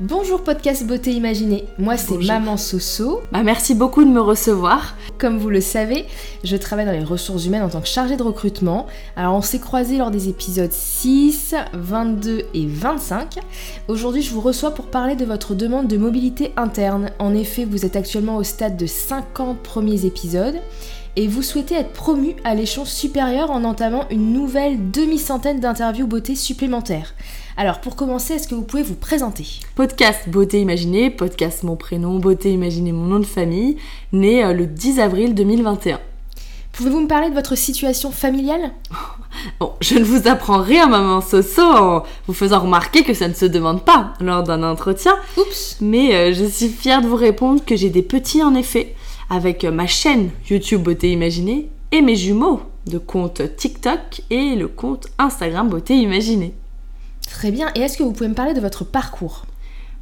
Bonjour podcast Beauté Imaginée, moi c'est. Maman Soso. Bah, merci beaucoup de me recevoir. Comme vous le savez, je travaille dans les ressources humaines en tant que chargée de recrutement. Alors on s'est croisés lors des épisodes 6, 22 et 25. Aujourd'hui je vous reçois pour parler de votre demande de mobilité interne. En effet, vous êtes actuellement au stade de 50 premiers épisodes et vous souhaitez être promu à l'échelon supérieur en entamant une nouvelle demi-centaine d'interviews beauté supplémentaires. Alors pour commencer, est-ce que vous pouvez vous présenter? Podcast Beauté Imaginée, podcast mon prénom, Beauté Imaginée mon nom de famille, né euh, le 10 avril 2021. Pouvez-vous me parler de votre situation familiale? Bon, je ne vous apprends rien, maman Soso, en vous faisant remarquer que ça ne se demande pas lors d'un entretien, Oups. Mais euh, je suis fière de vous répondre que j'ai des petits en effet, avec ma chaîne YouTube Beauté Imaginée et mes jumeaux de compte TikTok et le compte Instagram Beauté Imaginée. Très bien, et est-ce que vous pouvez me parler de votre parcours?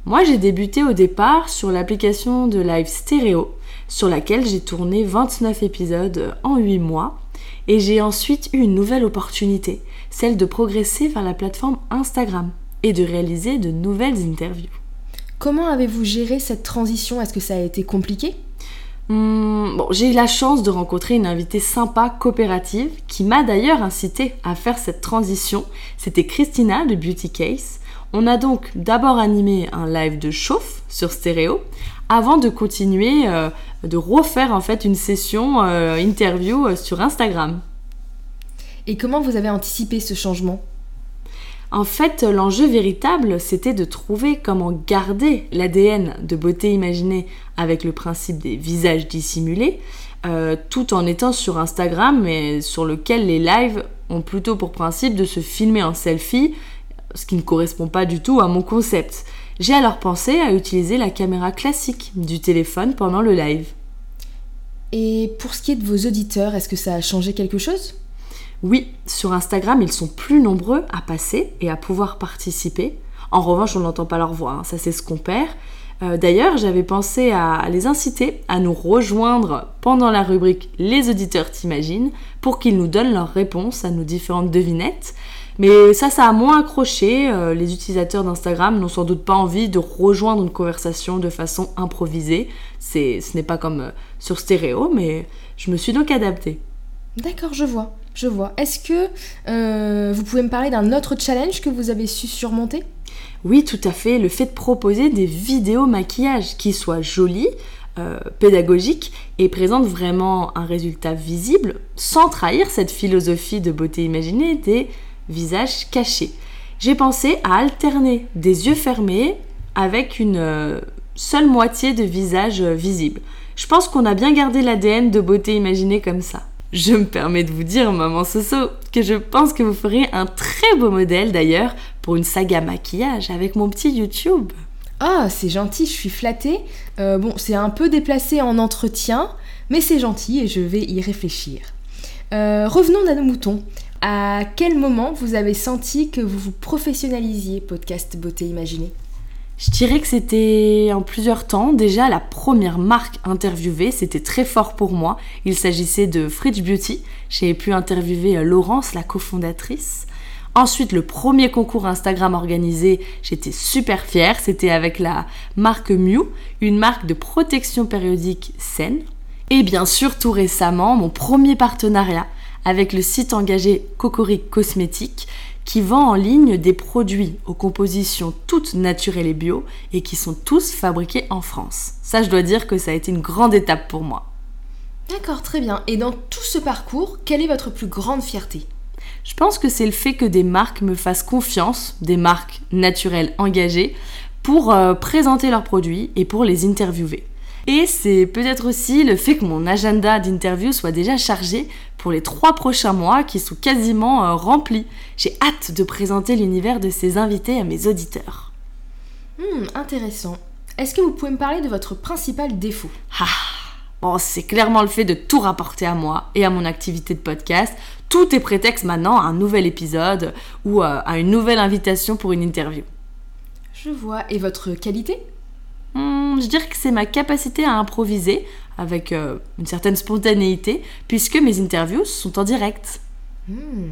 Moi, j'ai débuté au départ sur l'application de live stéréo, sur laquelle j'ai tourné 29 épisodes en 8 mois. Et j'ai ensuite eu une nouvelle opportunité, celle de progresser vers la plateforme Instagram et de réaliser de nouvelles interviews. Comment avez-vous géré cette transition? Est-ce que ça a été compliqué? Bon, j'ai eu la chance de rencontrer une invitée sympa, coopérative, qui m'a d'ailleurs incité à faire cette transition. C'était Christina de Beauty Case. On a donc d'abord animé un live de chauffe sur stéréo, avant de continuer euh, de refaire en fait une session euh, interview euh, sur Instagram. Et comment vous avez anticipé ce changement? En fait, l'enjeu véritable, c'était de trouver comment garder l'ADN de beauté imaginée avec le principe des visages dissimulés, euh, tout en étant sur Instagram, et sur lequel les lives ont plutôt pour principe de se filmer en selfie, ce qui ne correspond pas du tout à mon concept. J'ai alors pensé à utiliser la caméra classique du téléphone pendant le live. Et pour ce qui est de vos auditeurs, est-ce que ça a changé quelque chose? Oui, sur Instagram, ils sont plus nombreux à passer et à pouvoir participer. En revanche, on n'entend pas leur voix, hein, ça c'est ce qu'on perd. Euh, D'ailleurs, j'avais pensé à les inciter à nous rejoindre pendant la rubrique Les auditeurs t'imaginent pour qu'ils nous donnent leurs réponses à nos différentes devinettes. Mais ça, ça a moins accroché. Euh, les utilisateurs d'Instagram n'ont sans doute pas envie de rejoindre une conversation de façon improvisée. Ce n'est pas comme euh, sur stéréo, mais je me suis donc adaptée. D'accord, je vois, je vois. Est-ce que euh, vous pouvez me parler d'un autre challenge que vous avez su surmonter? Oui, tout à fait. Le fait de proposer des vidéos maquillage qui soient jolies, euh, pédagogiques et présentent vraiment un résultat visible sans trahir cette philosophie de beauté imaginée des visages cachés. J'ai pensé à alterner des yeux fermés avec une euh, seule moitié de visage visible. Je pense qu'on a bien gardé l'ADN de beauté imaginée comme ça. Je me permets de vous dire, maman Soso, que je pense que vous feriez un très beau modèle d'ailleurs pour une saga maquillage avec mon petit YouTube. Ah, c'est gentil, je suis flattée. Euh, bon, c'est un peu déplacé en entretien, mais c'est gentil et je vais y réfléchir. Euh, revenons à nos moutons. À quel moment vous avez senti que vous vous professionnalisiez, podcast Beauté Imaginée? Je dirais que c'était en plusieurs temps. Déjà, la première marque interviewée, c'était très fort pour moi. Il s'agissait de Fridge Beauty. J'ai pu interviewer euh, Laurence, la cofondatrice. Ensuite, le premier concours Instagram organisé, j'étais super fière. C'était avec la marque Mew, une marque de protection périodique saine. Et bien sûr, tout récemment, mon premier partenariat avec le site engagé Cocoric Cosmétiques qui vend en ligne des produits aux compositions toutes naturelles et bio et qui sont tous fabriqués en France. Ça, je dois dire que ça a été une grande étape pour moi. D'accord, très bien. Et dans tout ce parcours, quelle est votre plus grande fierté? Je pense que c'est le fait que des marques me fassent confiance, des marques naturelles engagées, pour euh, présenter leurs produits et pour les interviewer. Et c'est peut-être aussi le fait que mon agenda d'interview soit déjà chargé pour les trois prochains mois qui sont quasiment euh, remplis. J'ai hâte de présenter l'univers de ces invités à mes auditeurs. Hmm, intéressant. Est-ce que vous pouvez me parler de votre principal défaut? Ah, bon, c'est clairement le fait de tout rapporter à moi et à mon activité de podcast. Tout est prétexte maintenant à un nouvel épisode ou euh, à une nouvelle invitation pour une interview. Je vois. Et votre qualité? Hmm, je dirais que c'est ma capacité à improviser avec euh, une certaine spontanéité puisque mes interviews sont en direct. Hmm.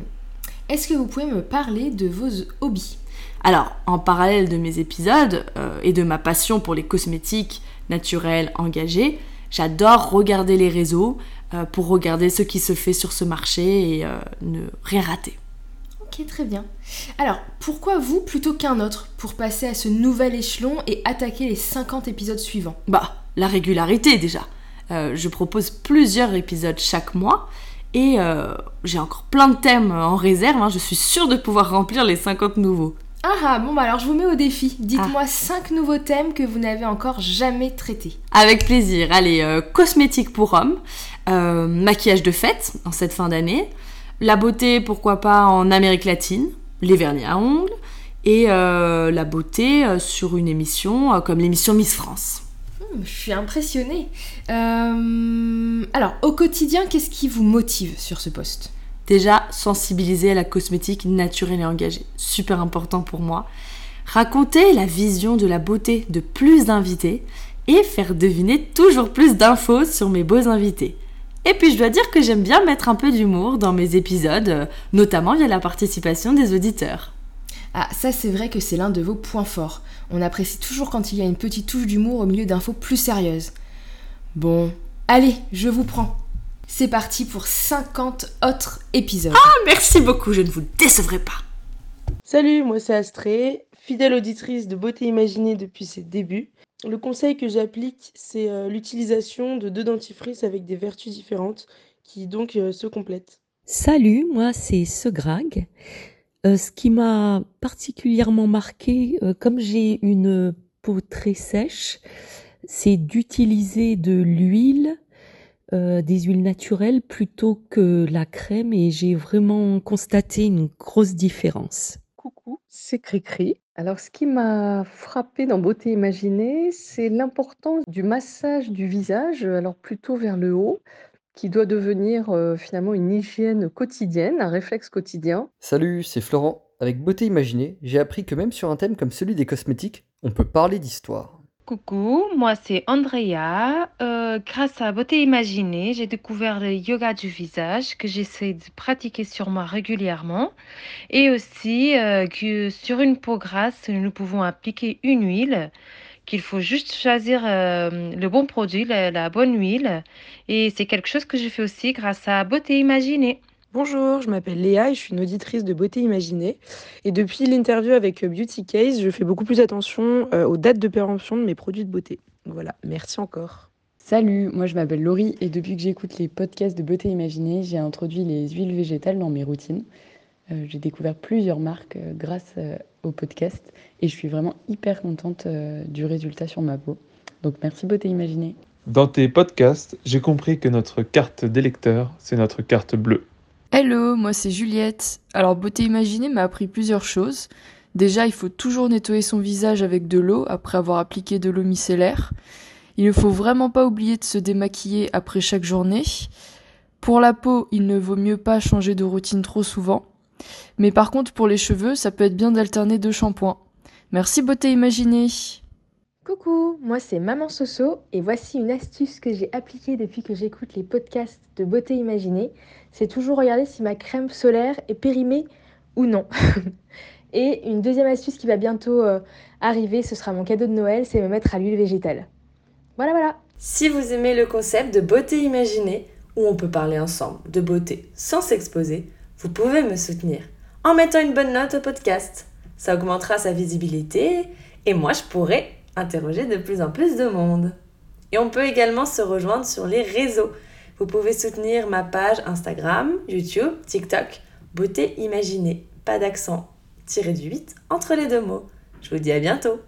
Est-ce que vous pouvez me parler de vos hobbies? Alors, en parallèle de mes épisodes euh, et de ma passion pour les cosmétiques naturels engagés, j'adore regarder les réseaux euh, pour regarder ce qui se fait sur ce marché et ne rien rater. Ok, très bien. Alors, pourquoi vous plutôt qu'un autre pour passer à ce nouvel échelon et attaquer les 50 épisodes suivants? Bah, la régularité déjà. je propose plusieurs épisodes chaque mois et j'ai encore plein de thèmes en réserve. Hein. Je suis sûre de pouvoir remplir les 50 nouveaux. Ah ah, bon bah alors je vous mets au défi. Dites-moi 5 ah. nouveaux thèmes que vous n'avez encore jamais traités. Avec plaisir. Allez, euh, cosmétique pour hommes, euh, maquillage de fête en cette fin d'année, la beauté pourquoi pas en Amérique latine, les vernis à ongles, et euh, la beauté sur une émission comme l'émission Miss France. Hmm, je suis impressionnée. alors, au quotidien, qu'est-ce qui vous motive sur ce poste? Déjà, sensibiliser à la cosmétique naturelle et engagée. Super important pour moi. Raconter la vision de la beauté de plus d'invités et faire deviner toujours plus d'infos sur mes beaux invités. Et puis je dois dire que j'aime bien mettre un peu d'humour dans mes épisodes, euh, notamment via la participation des auditeurs. Ah, ça c'est vrai que c'est l'un de vos points forts. On apprécie toujours quand il y a une petite touche d'humour au milieu d'infos plus sérieuses. Bon, allez, je vous prends. C'est parti pour 50 autres épisodes. Ah, merci beaucoup, je ne vous décevrai pas. Salut, moi c'est Astrée, fidèle auditrice de Beauté Imaginée depuis ses débuts. Le conseil que j'applique, c'est euh, l'utilisation de deux dentifrices avec des vertus différentes qui donc euh, se complètent. Salut, moi c'est Segrag. Euh, ce qui m'a particulièrement marqué, comme j'ai une peau très sèche, c'est d'utiliser de l'huile euh, des huiles naturelles plutôt que la crème et j'ai vraiment constaté une grosse différence. Coucou, c'est Cricri. Alors ce qui m'a frappé dans Beauté Imaginée, c'est l'importance du massage du visage, alors plutôt vers le haut, qui doit devenir euh, finalement une hygiène quotidienne, un réflexe quotidien. Salut, c'est Florent. Avec Beauté Imaginée, j'ai appris que même sur un thème comme celui des cosmétiques, on peut parler d'histoire. Coucou, moi c'est Andrea. Euh, grâce à Beauté Imaginée, j'ai découvert le yoga du visage que j'essaie de pratiquer sur moi régulièrement. Et aussi euh, que sur une peau grasse, nous pouvons appliquer une huile, qu'il faut juste choisir euh, le bon produit, la, la bonne huile. Et c'est quelque chose que je fais aussi grâce à Beauté Imaginée. Bonjour, je m'appelle Léa et je suis une auditrice de beauté imaginée. Et depuis l'interview avec Beauty Case, je fais beaucoup plus attention euh, aux dates de péremption de mes produits de beauté. Voilà, merci encore. Salut, moi je m'appelle Laurie et depuis que j'écoute les podcasts de beauté imaginée, j'ai introduit les huiles végétales dans mes routines. Euh, j'ai découvert plusieurs marques euh, grâce au podcast et je suis vraiment hyper contente du résultat sur ma peau. Donc merci beauté imaginée. Dans tes podcasts, j'ai compris que notre carte d'électeur, c'est notre carte bleue. Hello, moi c'est Juliette. Alors Beauté Imaginée m'a appris plusieurs choses. Déjà, il faut toujours nettoyer son visage avec de l'eau après avoir appliqué de l'eau micellaire. Il ne faut vraiment pas oublier de se démaquiller après chaque journée. Pour la peau, il ne vaut mieux pas changer de routine trop souvent. Mais par contre, pour les cheveux, ça peut être bien d'alterner deux shampoings. Merci Beauté Imaginée. Coucou, moi c'est Maman Soso et voici une astuce que j'ai appliquée depuis que j'écoute les podcasts de Beauté Imaginée. C'est toujours regarder si ma crème solaire est périmée ou non. et une deuxième astuce qui va bientôt euh, arriver, ce sera mon cadeau de Noël, c'est me mettre à l'huile végétale. Voilà, voilà. Si vous aimez le concept de Beauté Imaginée, où on peut parler ensemble de beauté sans s'exposer, vous pouvez me soutenir en mettant une bonne note au podcast. Ça augmentera sa visibilité et moi je pourrai interroger de plus en plus de monde. Et on peut également se rejoindre sur les réseaux. Vous pouvez soutenir ma page Instagram, YouTube, TikTok, Beauté Imaginée, pas d'accent, tiré du 8 entre les deux mots. Je vous dis à bientôt